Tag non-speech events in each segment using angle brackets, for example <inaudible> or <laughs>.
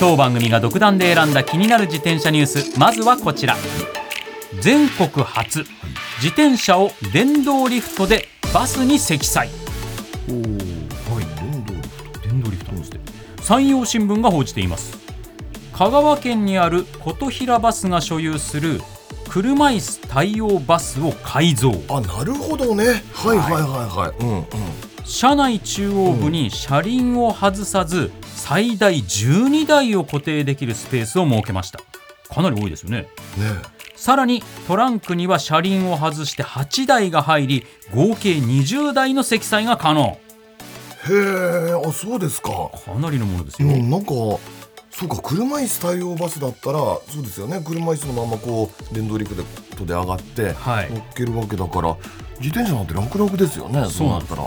当番組が独断で選んだ気になる自転車ニュース。まずはこちら。全国初自転車を電動リフトでバスに積載。おおはい電動リフ電動リフトですって。山陽新聞が報じています。香川県にある琴平バスが所有する車椅子対応バスを改造。トあなるほどね。はいはいはいはい。うんうん車内中央部に車輪を外さず最大12台を固定できるスペースを設けました。かなり多いですよね。ねさらにトランクには車輪を外して8台が入り合計20台の積載が可能。へえあそうですか。かなりのものですよ、うんなんかそうか車椅子対応バスだったらそうですよね。車椅子のままこう電動リフトで上がってはい。乗っけるわけだから自転車なんて楽々ですよね。そうなったら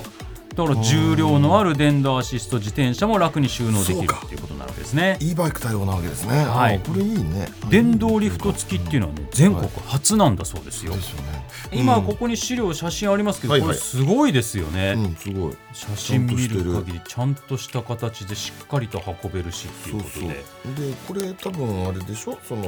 だから重量のある電動アシスト自転車も楽に収納できるそうかっていうことなわけですね e バイク対応なわけですねはいこれいいね電動リフト付きっていうのはね全国初なんだそうですよ、ですよね今ここに資料写真ありますけど、これすごいですよね、うんすごい写真見る限りちゃんとした形でしっかりと運べるしっていうことで。でこれ多分あれでしょ？その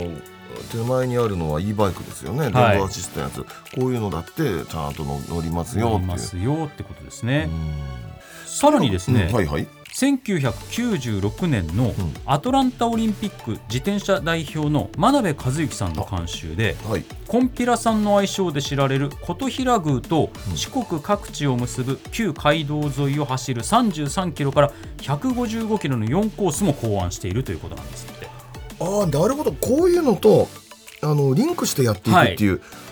手前にあるのは e バイクですよね、はい。電動アシストのやつ。こういうのだってちゃんと乗乗りますよってますよってことですね、うんさらにですね、うんはいはい。1996年のん。アトランタオリンピック自転車代表の真鍋和之さんの監修ではい。コンピラさんの愛称で知られる琴平宮と四国各地を結ぶ旧街道沿いを走る33キロから155キロの4コースも考案しているということなんですって。ああなるほど。こういうのとあのリンクしてやっていくっていう、はは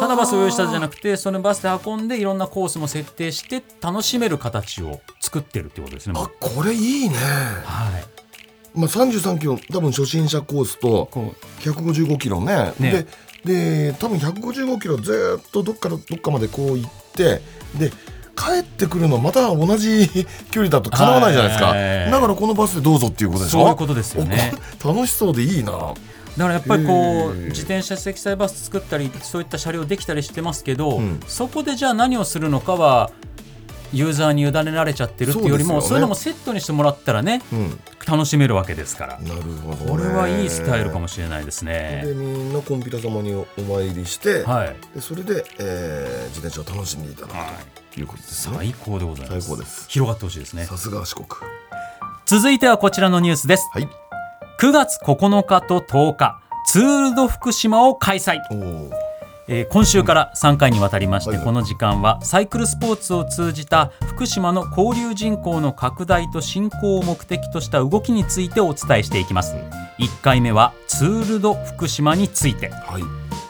ただバスを用意したじゃなくてそのバスで運んでいろんなコースも設定して楽しめる形を作ってるってことですね。あこれいいね、はい、まあ、33キロ多分初心者コースとこ155キロね。ね。でで多分155キロずーっとどっからどっかまでこう行ってで帰ってくるのまた同じ <laughs> 距離だと叶わないじゃないですか、はい。だからこのバスでどうぞっていうことうでしょ？そういうことですよね。お <laughs> 楽しそうでいいな。だからやっぱりこへうー。自転車積載バス作ったりそういった車両できたりしてますけど、うん。そこでじゃあ何をするのかはユーザーに委ねられちゃってるっていうよりもそうね。いうのもセットにしてもらったらねうん。楽しめるわけですから。なるほど、こね、れはいいスタイルかもしれないですね。で。みんなコンピラ様にお参りして、はい、でそれで、えー自転車を楽しんでいただくはい。ということですね、最高でございます。最高です。広がってほしいですね。さすが四国。続いてはこちらのニュースです。はい。9月9日と10日ツール・ド・福島を開催。おおえー今週から3回にわたりまして、この時間はサイクルスポーツを通じた福島の交流人口の拡大と振興を目的とした動きについてお伝えしていきます1回目はツール・ド・福島について。はい。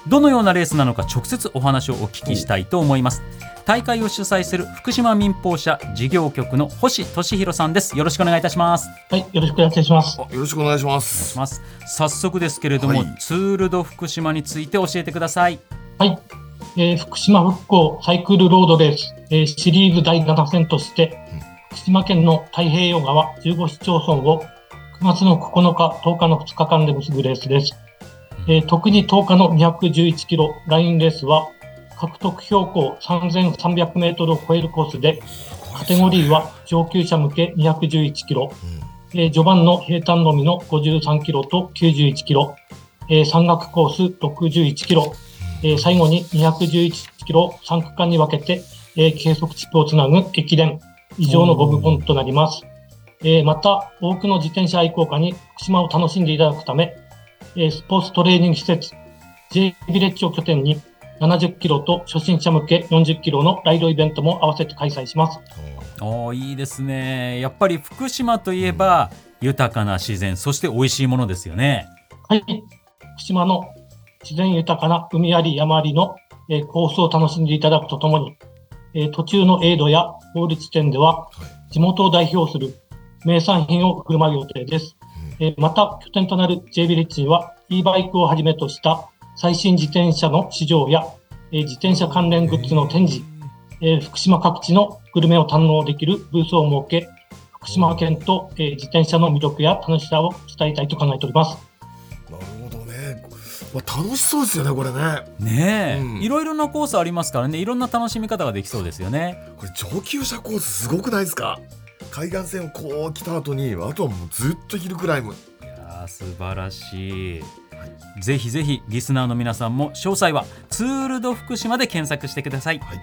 どのようなレースなのか直接お話をお聞きしたいと思います。大会を主催する福島民放社事業局の星俊弘さんです。よろしくお願いいたします。はい、よろしくお願いします。あよろしくお願いします。します。早速ですけれども、はい。ツール・ド・福島について教えてください。はい、えー福島復興サイクルロードレース、えーシリーズ第7戦として、福島県の太平洋側15市町村を9月の9日、10日の2日間で結ぶレースです。えー特に10日の211キロラインレースは、獲得標高3300メートルを超えるコースで、カテゴリーは上級者向け211キロ、えー序盤の平坦のみの53キロと91キロ、えー山岳コース61キロ、えー最後に211キロを3区間に分けて、えー計測地区をつなぐ駅伝、以上の5部門となります。えーまた、多くの自転車愛好家に福島を楽しんでいただくため、えースポーツトレーニング施設、J ビレッジを拠点に70キロと初心者向け40キロのライドイベントも合わせて開催します。おーいいですねやっぱり福島といえば豊かな自然そして美味しいものですよねはい。福島の自然豊かな海あり山ありの、えーコースを楽しんでいただくとともに、えー途中のエイドやゴール地点では、地元を代表する名産品を振る舞う予定です。えーまた、拠点となる J ビレッジには、e バイクをはじめとした最新自転車の市場や、えー自転車関連グッズの展示、えー福島各地のグルメを堪能できるブースを設け、福島県と、えー自転車の魅力や楽しさを伝えたいと考えております。なるほどね。わ楽しそうですよねこれね。ねえ、うん。いろいろなコースありますからね。いろんな楽しみ方ができそうですよね。これ上級者コースすごくないですか？海岸線をこう来た後にあとはもうずっとヒルクライム。いやー素晴らしい。ぜひぜひリスナーの皆さんも詳細はツールド福島で検索してください、はい。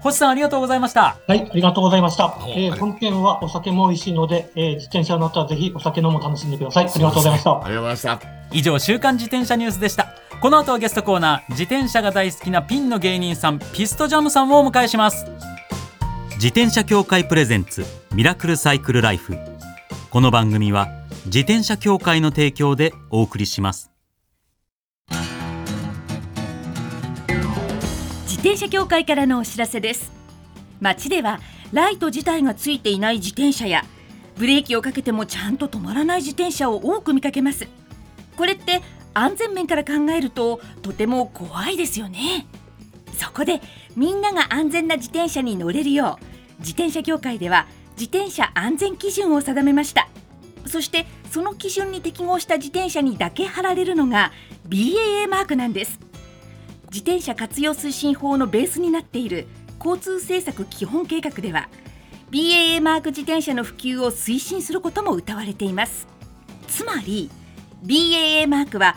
星さんありがとうございました。はい、ありがとうございました。おえー本県はお酒も美味しいので、えー自転車の後はぜひお酒飲む楽しんでください。ありがとうございました。ありがとうございました。以上週刊自転車ニュースでした。この後はゲストコーナー自転車が大好きなピンの芸人さんピストジャムさんをお迎えします自転車協会プレゼンツミラクルサイクルライフ。この番組は自転車協会の提供でお送りします。自転車協会からのお知らせです。街ではライト自体がついていない自転車やブレーキをかけてもちゃんと止まらない自転車を多く見かけます。これって安全面から考えるととても怖いですよね。そこでみんなが安全な自転車に乗れるよう自転車協会では自転車安全基準を定めました。そしてその基準に適合した自転車にだけ貼られるのが BAA マークなんです。自転車活用推進法のベースになっている交通政策基本計画では BAA マーク自転車の普及を推進することも謳われています。つまり BAA マークは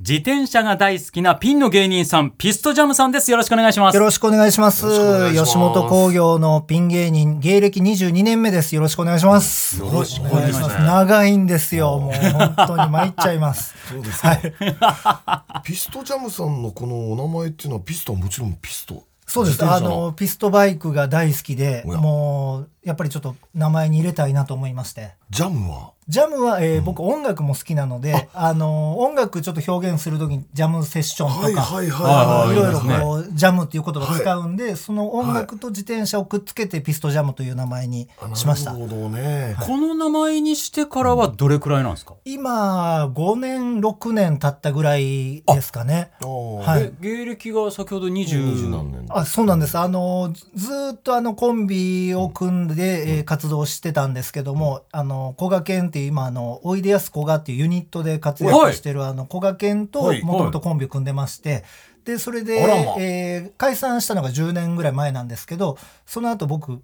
自転車が大好きなピンの芸人さんピストジャムさんですよろしくお願いしますよろしくお願いします。吉本興業のピン芸人、芸歴22年目です。よろしくお願いします。よろしくおお願いします。長いんですよ。もう本当に参っちゃいます。<laughs> そうですか、ピストジャムさんのこのお名前っていうのはピストはもちろんピストそうです。あの、ピストバイクが大好きで、もう、やっぱりちょっと名前に入れたいなと思いまして。ジャムは？ジャムは、えー僕音楽も好きなので、あ。の、音楽ちょっと表現するときにジャムセッションとか、はいはいはいいろいろこう、ジャムっていう言葉を使うんで、その音楽と自転車をくっつけてピストジャムという名前にしましたな。るほどね。この名前にしてからはどれくらいなんですか、今、5年、6年経ったぐらいですかね。はい。え芸歴が先ほど二十。20何年。あそうなんです。あの、ずずーっとあのコンビを組んで、えー活動してたんですけども、あの、古賀健っていう今、あの、おいでやすこがっていうユニットで活躍してる、あの、古賀健とはいもともとコンビを組んでまして、で、それで、えー解散したのが10年ぐらい前なんですけど、その後僕、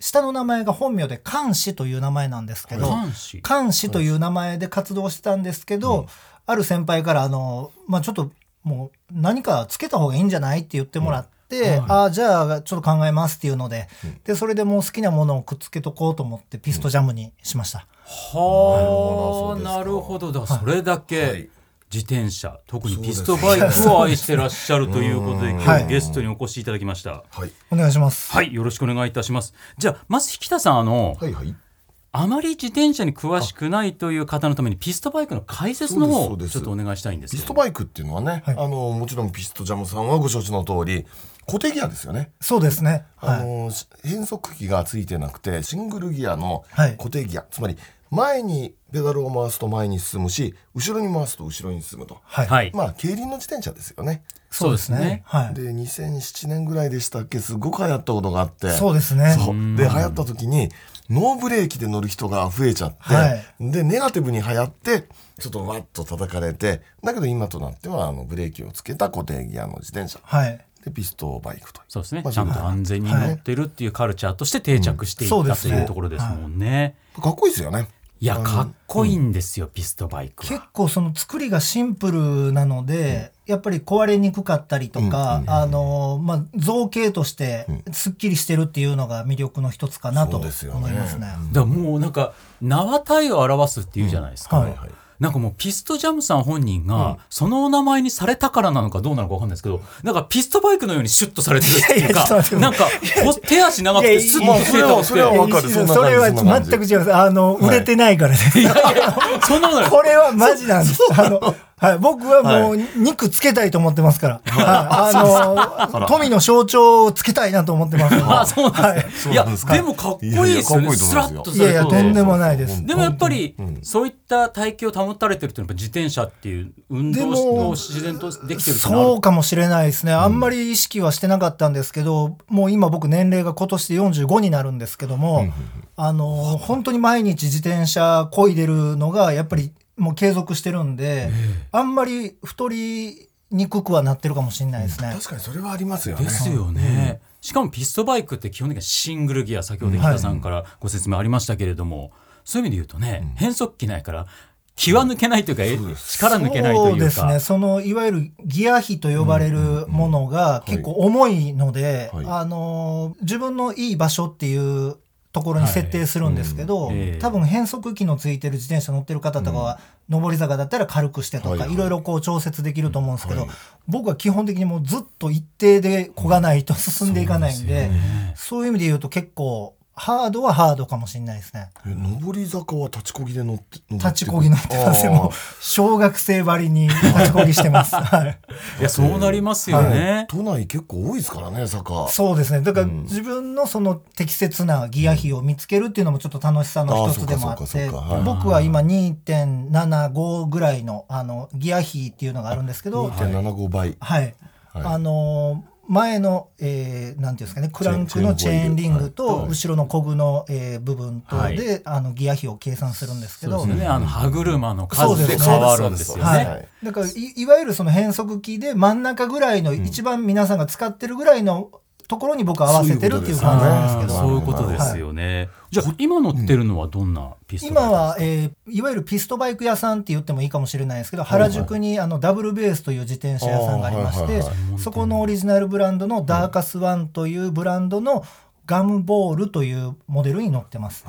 下の名前が本名で監視という名前なんですけど、監視監視という名前で活動してたんですけど、ある先輩からあの、まあ、ちょっともう何かつけた方がいいんじゃないって言ってもらって、ああじゃあちょっと考えますっていうので、でそれでもう好きなものをくっつけとこうと思ってピストジャムにしました、はあななるるほどほど。だからそれだけ、はい。自転車特にピストバイクを愛してらっしゃるということで <laughs> 今はい日ゲストにお越しいただきました。はい。お願いします、はいよろしくお願いいたします。じゃあまず引田さんあのはいはいあまり自転車に詳しくないという方のためにピストバイクの解説の方をちょっとお願いしたいんですピよストバイクっていうのはね、はい。あのもちろんピストジャムさんはご承知の通り固定ギアですよね、そうですね。あはい。のし変速機がついてなくてシングルギアのはい。固定ギア、つまり前にペダルを回すと前に進むし後ろに回すと後ろに進むと。はい、はい。まあ競輪の自転車ですよね。そうですね。はい。で2007年ぐらいでしたっけ？すごく流行ったことがあって。そうですね。で流行った時にノーブレーキで乗る人が増えちゃって、はい。でネガティブに流行ってちょっとわっと叩かれてだけど今となってはあのブレーキをつけた固定ギアの自転車。はい。でピストバイクという。そうですね。まあちゃんと安全に乗ってるっていうカルチャーとして定着していったとうんそうですねいうところですもんね。かっこいいですよねいやかっこいいんですよピストバイクは。結構その作りがシンプルなので、やっぱり壊れにくかったりとか、うんあのまあ、造形としてすっきりしてるっていうのが魅力の一つかなと思いますね。だもうなんか縄体を表すっていうじゃないですか、はいはいなんかもうピストジャムさん本人がそのお名前にされたからなのかどうなのかわかんないですけどなんかピストバイクのようにシュッとされてるっていうかなんかこ手足長くてスッいやいやとして。たそれはわかる。それは全く違います。あの、売れてないから <laughs> です。そんなことない。これはマジなんです。あの、はい、僕はもう肉つけたいと思ってますから。はい、あの、富の象徴をつけたいなと思ってます。あそうなんですね、い、やでもかっこいいですよね。スラッといやいや、とんでもないです。でもやっぱり、うんそういった体型を保たれてるっていうのはやっぱ自転車っていう運動でもを自然とできてるそうかもしれないですね。あんまり意識はしてなかったんですけど、もう今僕年齢が今年で45になるんですけども、あの、本当に毎日自転車漕いでるのがやっぱりもう継続してるんで、あんまり太りにくくはなってるかもしれないですね。確かにそれはありますよね。ですよね、しかもピストバイクって基本的にはシングルギア先ほど北さんからご説明ありましたけれども、そういう意味で言うとね、変速機ないから気は抜けないというか、え力抜けないというか。そうですね。その、いわゆるギア比と呼ばれるものが結構重いので、はい。あのー、自分のいい場所っていうところに設定するんですけど、はい。うん。ええ。多分変速機のついてる自転車乗ってる方とかは、上り坂だったら軽くしてとか、はいろいろこう調節できると思うんですけど、はい僕は基本的にもうずっと一定で漕がないと進んでいかないんで、そういう意味で言うと結構、ハードはハードかもしれないですね。え上り坂は立ちこぎで乗って立ちこぎ乗ってますよ。もう小学生ばりに立ちこぎしてます。<laughs> はい。いやそうなりますよね、都内結構多いですからね坂そうですね。だからうん自分のその適切なギア比を見つけるっていうのもちょっと楽しさの一つでもあって、僕は今2.75ぐらいのあのギア比っていうのがあるんですけど、2.75倍はい。はいあのー前の、えー、なんていうんですかね、クランクのチチェーンリングはと、い後ろのコグの、えー部分とはい。で、あの、ギア比を計算するんですけど、そうですね。あの歯車の数でそうです変わるんですよね。ははい。い。だからい、いわゆるその変速機で真ん中ぐらいの、一番皆さんが使ってるぐらいのところに僕は合わせてるっていう感じなんですけど、そういうことですよね、じゃあ今乗ってるのはどんなピストバイク今は、えーいわゆるピストバイク屋さんって言ってもいいかもしれないですけど、原宿にあのダブルベースという自転車屋さんがありましてあーはいはい。はい、そこのオリジナルブランドのダーカスワンというブランドのガムボールというモデルに乗ってます。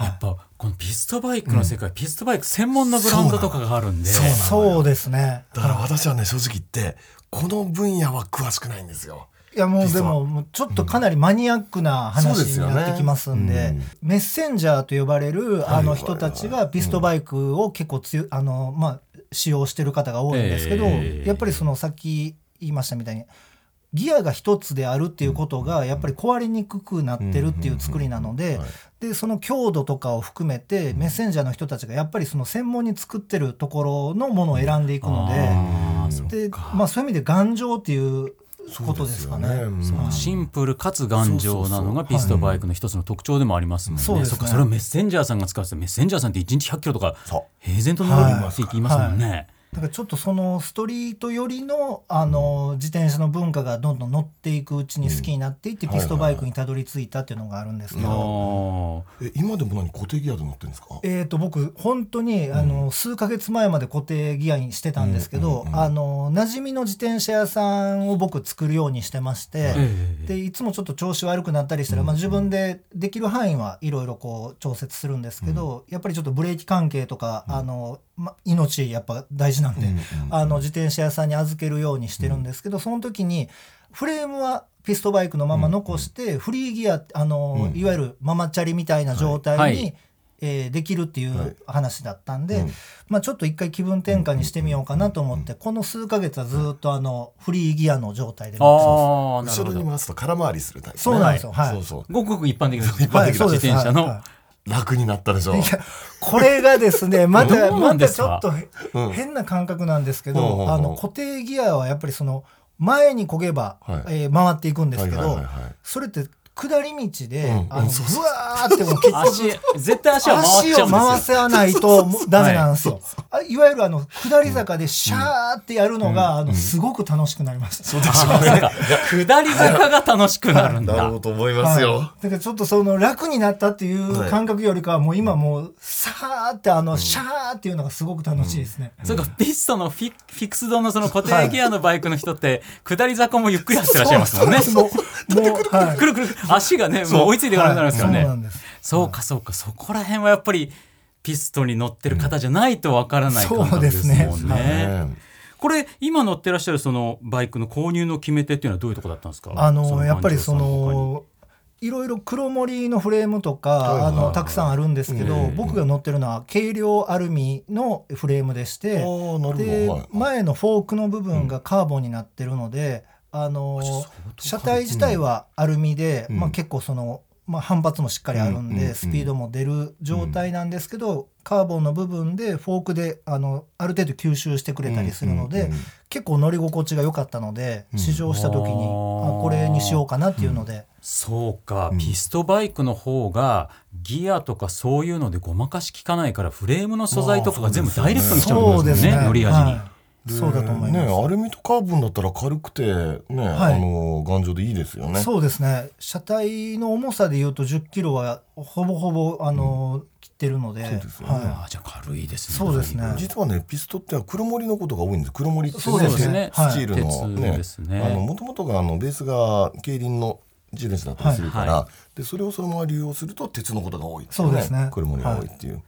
やっぱこのピストバイクの世界、ピストバイク専門のブランドとかがあるんで。そうなのそうですね。だから私はね正直言ってこの分野は詳しくないんですよいやもうでももうちょっとかなりマニアックな話になってきますんで、うん。メッセンジャーと呼ばれるあの人たちがピストバイクを結構つゆあのまあ使用してる方が多いんですけど、ええ。やっぱりそのさっき言いましたみたいにギアが一つであるっていうことがやっぱり壊れにくくなってるっていう作りなのではい。でその強度とかを含めてメッセンジャーの人たちがやっぱりその専門に作ってるところのものを選んでいくのででか。まあそういう意味で頑丈っていうことですかね。そうですよね。うん。はいシンプルかつ頑丈なのがピストバイクの一つの特徴でもありますもんね。そうですね。そっかそれをメッセンジャーさんが使ってたメッセンジャーさんって1日100キロとかそ平然と乗るって言いますもんね。だからちょっとそのストリート寄りのあの自転車の文化がどんどん乗っていくうちに好きになっていって、うん。ピストバイクにたどり着いたっていうのがあるんですけあど、ーえ今でも何固定ギアで乗ってるんですか？えー、と僕本当にあの、数ヶ月前まで固定ギアにしてたんですけど、あの馴染みの自転車屋さんを僕作るようにしてまして、ええ。でいつもちょっと調子悪くなったりしたら、まあ、自分でできる範囲はいろいろこう調節するんですけど、やっぱりちょっとブレーキ関係とか、あのま、命やっぱ大事なんで、うんうんあの自転車屋さんに預けるようにしてるんですけど、その時にフレームはピストバイクのまま残して、フリーギアあの、うん。いわゆるママチャリみたいな状態に、はい。はい。えーできるっていはい。う話だったんで、うん。まあ、ちょっと一回気分転換にしてみようかなと思って、この数ヶ月はずっとあのフリーギアの状態で。後ろに回すと空回りするタイプね。そうなんですよ。はい。そうそう。ごくごく一般的な一般的な自転車の、はいはい楽になったでしょ。いやこれがですね <laughs> またまたちょっとへうん。変な感覚なんですけうんうんうん。どあの固定ギアはやっぱりその前に漕げば、はい。えー回っていくんですけどはいはいはいはい。それって下り道で、うん。あのうんそうそうブワーってもう結足局絶対足は回っちゃうん足を回ですよ。さないとダメなんですよ。あいわゆるあの下り坂でシャーってやるのが、あのすごく楽しくなりました。そうでしょうねか下り坂が楽しくなるんだ。なるほ。どと思いますよ、はい。だからちょっとその楽になったっていう感覚よりかはもう今もうさーってあのシャーっていうのがすごく楽しいですね。それかピストのフィフィックスドのその固定ギアのバイクの人って下り坂もゆっくり走ってらっしゃいますもんね。そうそうもう。もうはいくるくる <laughs> 足がねもう追いついていかなくなるんですからね。はい。そうかそうか。そこら辺はやっぱりピストに乗ってる方じゃないとわからない感覚ですもんね。そうですね。ねこれ今乗ってらっしゃるそのバイクの購入の決め手っていうのはどういうところだったんですか？あのやっぱりそのいろいろ黒森りのフレームとか、あのたくさんあるんですけど、うん僕が乗ってるのは軽量アルミのフレームでして、で、はい。前のフォークの部分がカーボンになってるので、あの車体自体はアルミで、うん。まあ、結構その、まあ、反発もしっかりあるんで、スピードも出る状態なんですけど、カーボンの部分でフォークであのある程度吸収してくれたりするので、結構乗り心地が良かったので、うん。試乗した時に、あこれにしようかなっていうので、そうか、うん。ピストバイクの方がギアとかそういうのでごまかし効かないからフレームの素材とかが全部ダイレクトに来ちゃうんですよね乗り味に。はいそうだと思います。ねアルミとカーボンだったら軽くてね、はい。あの頑丈でいいですよね。そうですね。車体の重さでいうと1 0キロはほぼほぼあの、切ってるので。そうですよね。はあじゃあ軽いですね。そうですね。実はねピストっては黒森のことが多いんです。黒森ってそうですね。はいスチールの鉄ねですね。あの元々があのベースが競輪の自転車だったりするから、はい。はでそれをそのまま利用すると鉄のことが多いっていそうですね。黒森が多いっていう、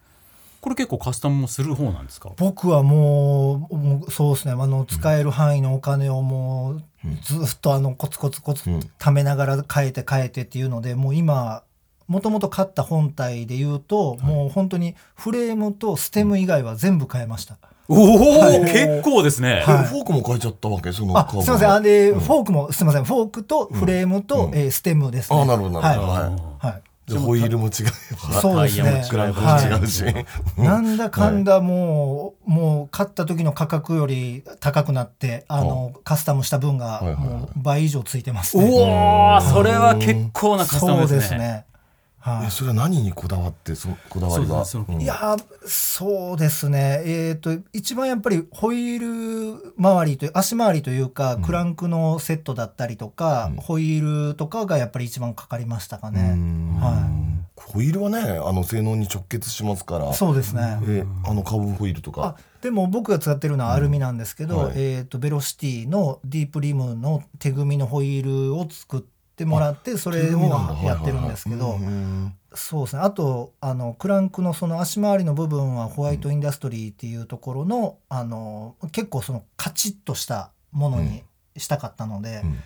これ結構カスタムもする方なんですか？僕はもうもうそうですね。あの使える範囲のお金をもうずっとあのコツコツコツうん。貯めながら変えて変えてっていうのでもう今もともと買った本体で言うと、もう本当にフレームとステム以外は全部変えました。おお、はい。結構ですね。はい。フォークも変えちゃったわけそのあすみません。あで、フォークもすみません。フォークとフレームと、うん。えーステムですね。あなるほどなるほど、はい。はいホイールも違えばそうですね。タイヤも違えばはい。違うし、なんだかんだもう、もう買った時の価格より高くなって、あの、カスタムした分がもう倍以上ついてますおね。お、それは結構なカスタムそうですね。ですね。はえそれは何にこだわってそこだわりはそうんい。いやー、そうですね。えっ、と、一番やっぱりホイール周りという、足回りというか、クランクのセットだったりとか、うんホイールとかがやっぱり一番かかりましたかうね。んはホイールはねあの性能に直結しますからい。そうですね。えあのカーボンホイールとあかでも僕が使ってるのはアルミなんですけど、うんはいえー、とベロシティのディープリムの手組みのホイールを作ってもらってそれをやってるんですけどうんそうですね。あとあのクランクのその足回りの部分はホワイトインダストリーっていうところの,、あの結構そのカチッとしたものにしたかったので、うん。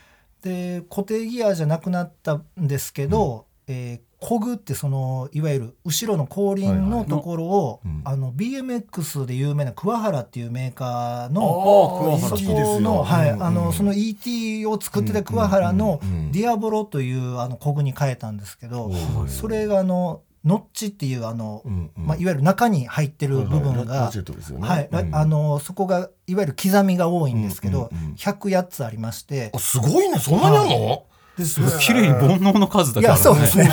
で固定ギアじゃなくなったんですけど、えーコグってそのいわゆる後ろの後輪のところを、あの BMX で有名な桑原っていうメーカーあのーそこの,、はいうんあのその ET を作ってた桑原のディアボロというあのコグに変えたんですけど、うんそれがあのノッチっていうあの、うんうん。まあ、いわゆる中に入ってる部分がそこがいわゆる刻みが多いんですけど、うんうんうん108つありまして。あすごいね。そんなにあんの？です綺麗に煩悩の数だいけあるんやそうですね。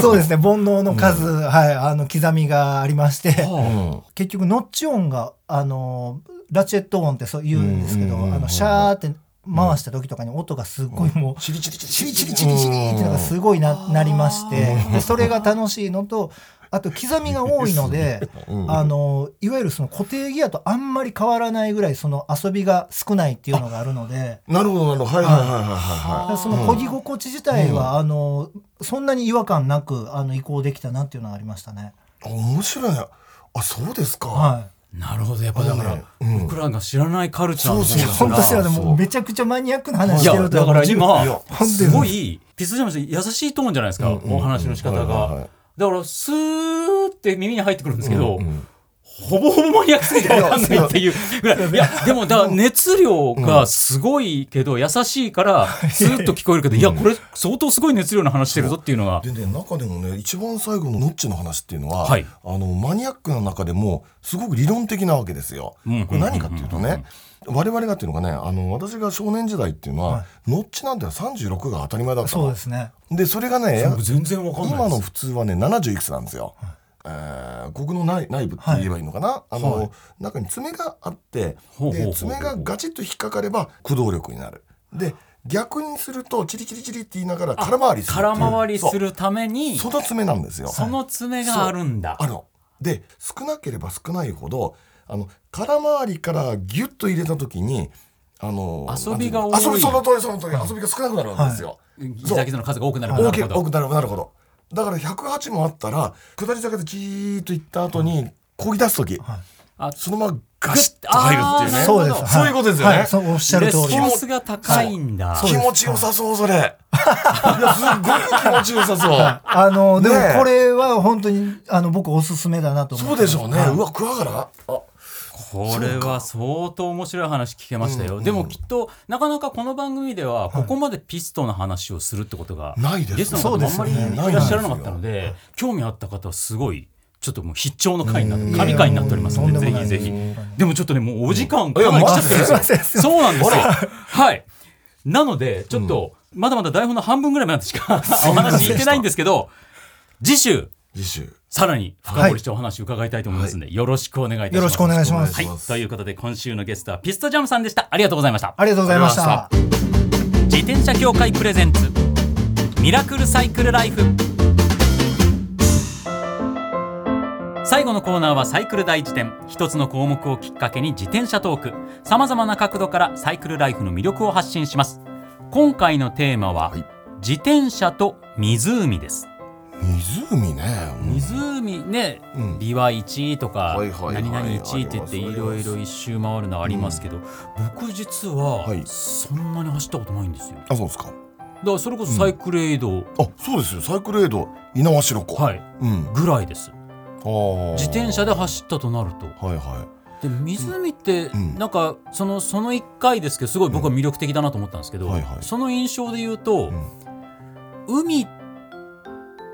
そうですね。煩悩の数、はい、あの刻みがありまして、うん結局ノッチ音があのラチェット音ってそう言うんですけど、うんうんうんうんあのシャーって回した時とかに音がすごいもう。チリチリチリチリチリチリチリってのがすごいななりましてでそれが楽しいのとあと刻みが多いのでうん。あのいわゆるその固定ギアとあんまり変わらないぐらいその遊びが少ないっていうのがあるので。なるほどなるほど。はいはいはいはいはい。その漕ぎ心地自体は、あのそんなに違和感なくあの移行できたなっていうのがありましたね。あ面白い。ねあそうですか。はなるほど。やっぱだから、うん。僕らが知らないカルチャーのそうそう本当ですよね。そうもうめちゃくちゃマニアックな話いしてるだからい今やすごいピストジャムさん優しいトーンじゃないですか、うんうんうんお話の仕方が、はいはいはいだからスーって耳に入ってくるんですけど、うんうんほぼほぼマニアックすぎて分かんないっていうぐらい。いや、でも、だ熱量がすごいけど、優しいから、スーッと聞こえるけど、いや、これ、相当すごい熱量の話してるぞっていうのが。でね中でもね一番最後のノッチの話っていうのは、はいあのマニアックな中でもすごく理論的なわけですよ。うんこれ何かっていうとね我々がっていうのがねあの私が少年時代っていうのは、はい。ノッチなんて36が当たり前だったの。そうですね。でそれがね僕全然わかんない今の普通はね70いくつなんですよ。えー、ここの内内部って言えばいいのかな、あの、はい。中に爪があってで爪がガチッと引っかかれば駆動力になる。で逆にするとチリチリチリって言いながら空回りする空回りするために、その爪なんですよ。その爪があるんだ。あ。るので少なければ少ないほどあの空回りからギュッと入れた時にあの遊びが多い。遊びその通りその通り遊びが少なくなるわけですよ、ギザギザの数が多くなる。ほど。く多くなればなるほど。だから108もあったら下り坂でじーっと行った後に漕ぎ出す時、あそのままガシッと入るっていうね。そうです。そういうことですよね。はい、そうおっしゃるレ通り。スポンスが高いんだ。気持ちよさそうそれ。い。やすっごい気持ちよさそう。<laughs> あの、でもこれは本当に、あの、僕おすすめだなと思ってます。そうでしょうね、はい。うわ桑原あこれは相当面白い話聞けましたよ、でもきっとなかなかこの番組ではここまでピストの話をするってことが、ないですゲストの方もあんまりいらっしゃらなかったので興味あった方はすごいちょっともう必聴の回になって神回になっておりますのでぜひぜひ。でもちょっとねもうお時間かなり来ちゃってるんで。すよそうなんですよ。はい。なのでちょっとまだまだ台本の半分ぐらいまでしか <laughs> お話言ってないんですけど次週。次週さらに深掘りしてお話伺いたいと思いますので、よろしくお願いいたします。よろしくお願いします。はい、ということで今週のゲストはピストジャムさんでした。ありがとうございました。ありがとうございました。自転車協会プレゼンツミラクルサイクルライフ最後のコーナーはサイクル大辞典一つの項目をきっかけに自転車トークさまざまな角度からサイクルライフの魅力を発信します今回のテーマは、はい自転車と湖です湖ね。湖ね、うん。ビワ1とかはいはいはい。何々1って言っていろいろ一周回るのありますけど、僕実ははい。そんなに走ったことないんですよ。だかあそうですか。らそれこそサイクルエイド、あそうですよ。サイクルエイド猪苗代湖。はい。うん。ぐらいです。自転車で走ったとなると。はいはで湖ってうん。なんかそのその1回ですけどすごい僕は魅力的だなと思ったんですけど、はいはい。その印象で言うと、うん。海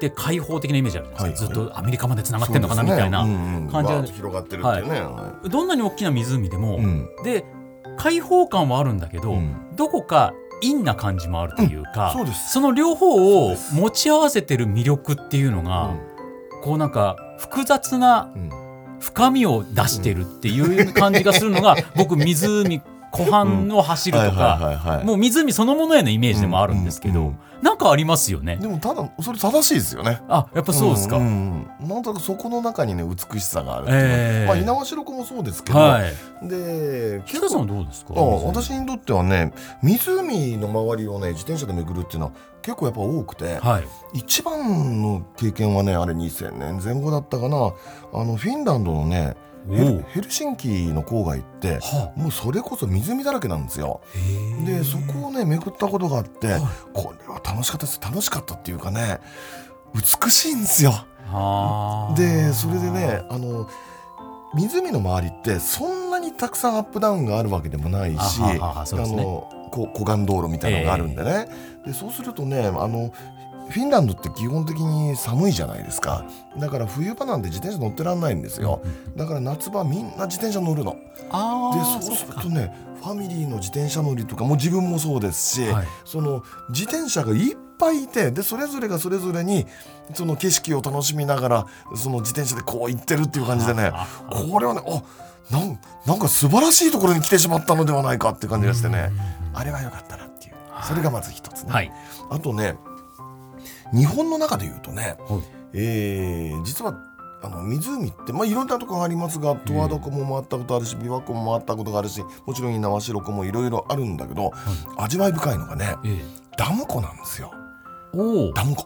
って開放的なイメージあるじゃないですか、はいはい。ずっとアメリカまでつないがってんのかなみたいな、うんうん感じがバーッと広がってるっていうね。はどんなに大きな湖でも、いうん。で開放感はあるんだけど、うん。どこか陰な感じもあるというか、そうです。の両方を持ち合わせてる魅力っていうのが、こうなんか複雑なうん。深みを出してるっていう感じがするのが、僕湖湖畔を走るとはいか、もう湖そのものへのイメージでもあるんですけど、うんうんなんかありますよね。でもただそれ正しいですよねあやっぱそうですか。んうんなんとなくそこの中にね美しさがあるっていうのはええまあ猪苗代湖もそうですけど、はい。で北さんはどうですか？あ私にとってはね湖の周りをね自転車で巡るっていうのは結構やっぱ多くて、はい。一番の経験はねあれ2000年前後だったかなあのフィンランドのねおヘルお。ヘルシンキの郊外ってはもうそれこそ湖だらけなんですよ。でそこをね巡ったことがあって、はい。これは楽しかったです。楽しかったっていうかね美しいんですよ。はあ。でそれでねあの湖の周りってそんなにたくさんアップダウンがあるわけでもないしあのこ湖岸道路みたいなのがあるんでね、でそうするとねあのフィンランドって基本的に寒いじゃないですか。だから冬場なんて自転車乗ってらんないんですよ。だから夏場みんな自転車乗るの。あであそうするとねファミリーの自転車乗りとかもう自分もそうですし、はい。その自転車がいっぱいいてでそれぞれがそれぞれにその景色を楽しみながらその自転車でこう行ってるっていう感じでねあこれはねあなんなんか素晴らしいところに来てしまったのではないかっていう感じがしてね。あれは良かったなっていう。それがまず一つね。はい。あとね日本の中で言うとね、はい。えー実はあの湖って、まあ、いろんなとこがありますが十和田湖も回ったことあるし琵琶湖も回ったことがあるしもちろん猪苗代湖もいろいろあるんだけど、味わい深いのがねええ。ダム湖なんですよ。ダム湖。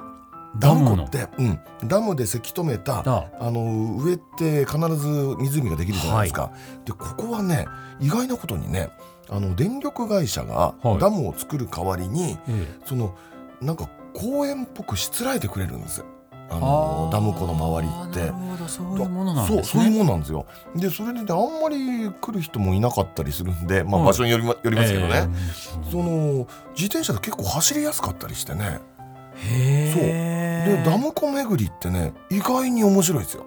ダム湖って、うん、ダムでせき止めただ。あの上って必ず湖ができるじゃないですか。でここはね意外なことにねあの電力会社がはい。ダムを作る代わりに、え。そのなんか公園っぽくしつらえてくれるんです。あえ。のダム湖の周りって。そういうものなんそうですそういうね。もんなんですよ。でそれでねあんまり来る人もいなかったりするんで、まあ、はい。場所により,、まよりますけどね、えその自転車で結構走りやすかったりしてね。え。へえ。でダム湖巡りってね意外に面白いですよ。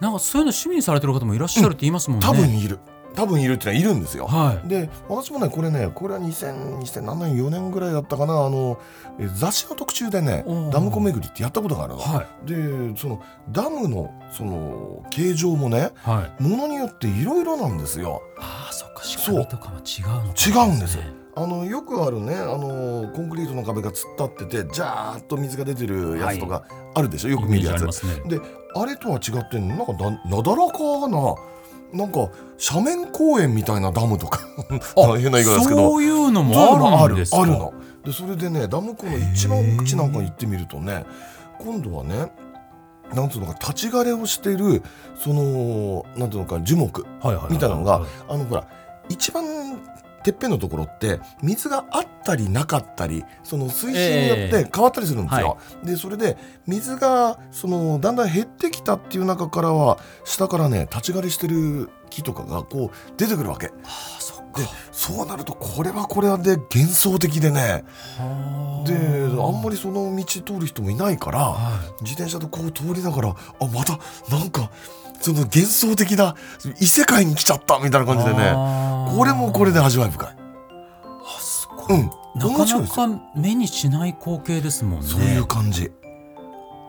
なんかそういうの趣味にされてる方もいらっしゃるって言いますもんね。多分いる多分いるってのはいるんですよはい。で私もねこれねこれは2000 2007年4年ぐらいだったかなあのえ雑誌の特集でねダム湖巡りってやったことがあるの。はい。でそのダムのその形状もねはい。ものによっていろいろなんですよ。ああ、そっか、仕組みとかも違うのかも違うんですよあのよくあるねあのコンクリートの壁が突っ立っててジャーッと水が出てるやつとかあるでしょ、よイメージあく見るやつ。ね。であれとは違ってなんかななだらかななんか斜面公園みたいなダムとか。<laughs> 変な言い方ですけど。そういうのもあるんですか？あるの。でそれでねダム湖の一番奥地なんかに行ってみるとね今度はねなんつうのか立ち枯れをしてるそのなんていうのか樹木みたいなのが、はいあのほら一番てっぺんのところって水があったりなかったりその水深によって変わったりするんですよ。でそれで水がそのだんだん減ってきたっていう中からは下からね立ち枯れしてる木とかがこう出てくるわけ。あそっでそうなるとこれはこれはで幻想的でね。であんまりその道通る人もいないから、は自転車でこう通りながらあまたなんかその幻想的な異世界に来ちゃったみたいな感じでね。これもこれで味わい深い。あすごい、うん。なかなか目にしない光景ですもんね。そういう感じ。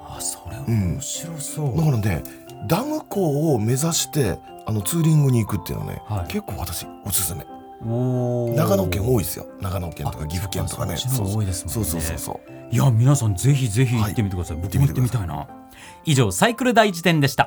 あそれは面白そう、だからねダム港を目指してあのツーリングに行くっていうのはね、はい。結構私おすすめ。長野県多いですよ。長野県とかあ岐阜県とかね。多いですもんね。そうそうそうそう。いや皆さんぜひぜひ行ってみてください、はい。僕も行ってみたいな。以上サイクル大辞典でした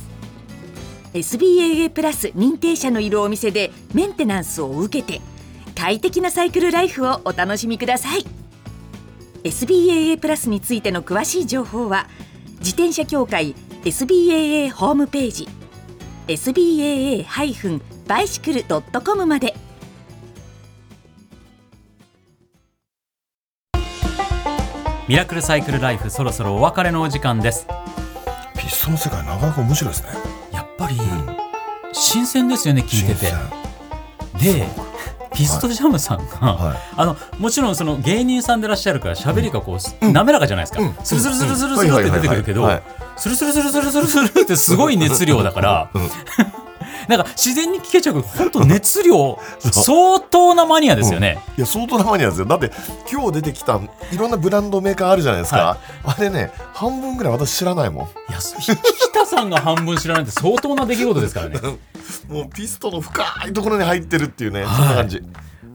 SBAA プラス認定者のいるお店でメンテナンスを受けて快適なサイクルライフをお楽しみください。SBAA プラスについての詳しい情報は自転車協会 SBAA ホームページ SBAA-bicycle.com まで。ミラクルサイクルライフそろそろお別れのお時間です。ピストンの世界なかなか面白いですねぱり新鮮ですよね聞いてて。でピストジャムさんが、はい。あのもちろんその芸人さんでいらっしゃるから喋りがこう、滑らかじゃないですか、うん。スルスルスルスルスルって出てくるけどスルスルスルスルスルスルってすごい熱量だから、うんなんか自然に聞けちゃう本当熱量 <laughs> 相当なマニアですよね、いや相当なマニアですよ。だって今日出てきたいろんなブランドメーカーあるじゃないですか、はあれね半分ぐらい私知らないもん。いやひ北さんが半分知らないって相当な出来事ですからね。もうピストの深いところに入ってるっていうね、そんな感じ。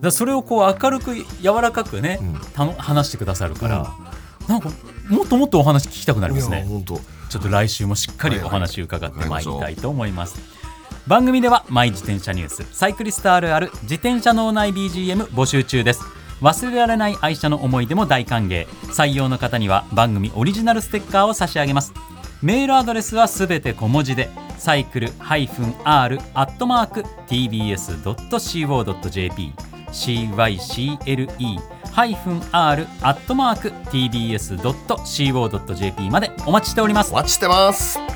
らそれをこう明るく柔らかくね、うん。たの話してくださるから、なんかもっともっとお話聞きたくなりますね。ちょっと来週もしっかりお話伺ってまいりたいと思います。番組ではマイ自転車ニュースサイクリストあるある自転車脳内 BGM 募集中です。忘れられない愛車の思い出も大歓迎。採用の方には番組オリジナルステッカーを差し上げます。メールアドレスはすべて小文字でサイクル -r アットマーク tbs.co.jp cycle -r アットマーク tbs.co.jp までお待ちしております。お待ちしてます。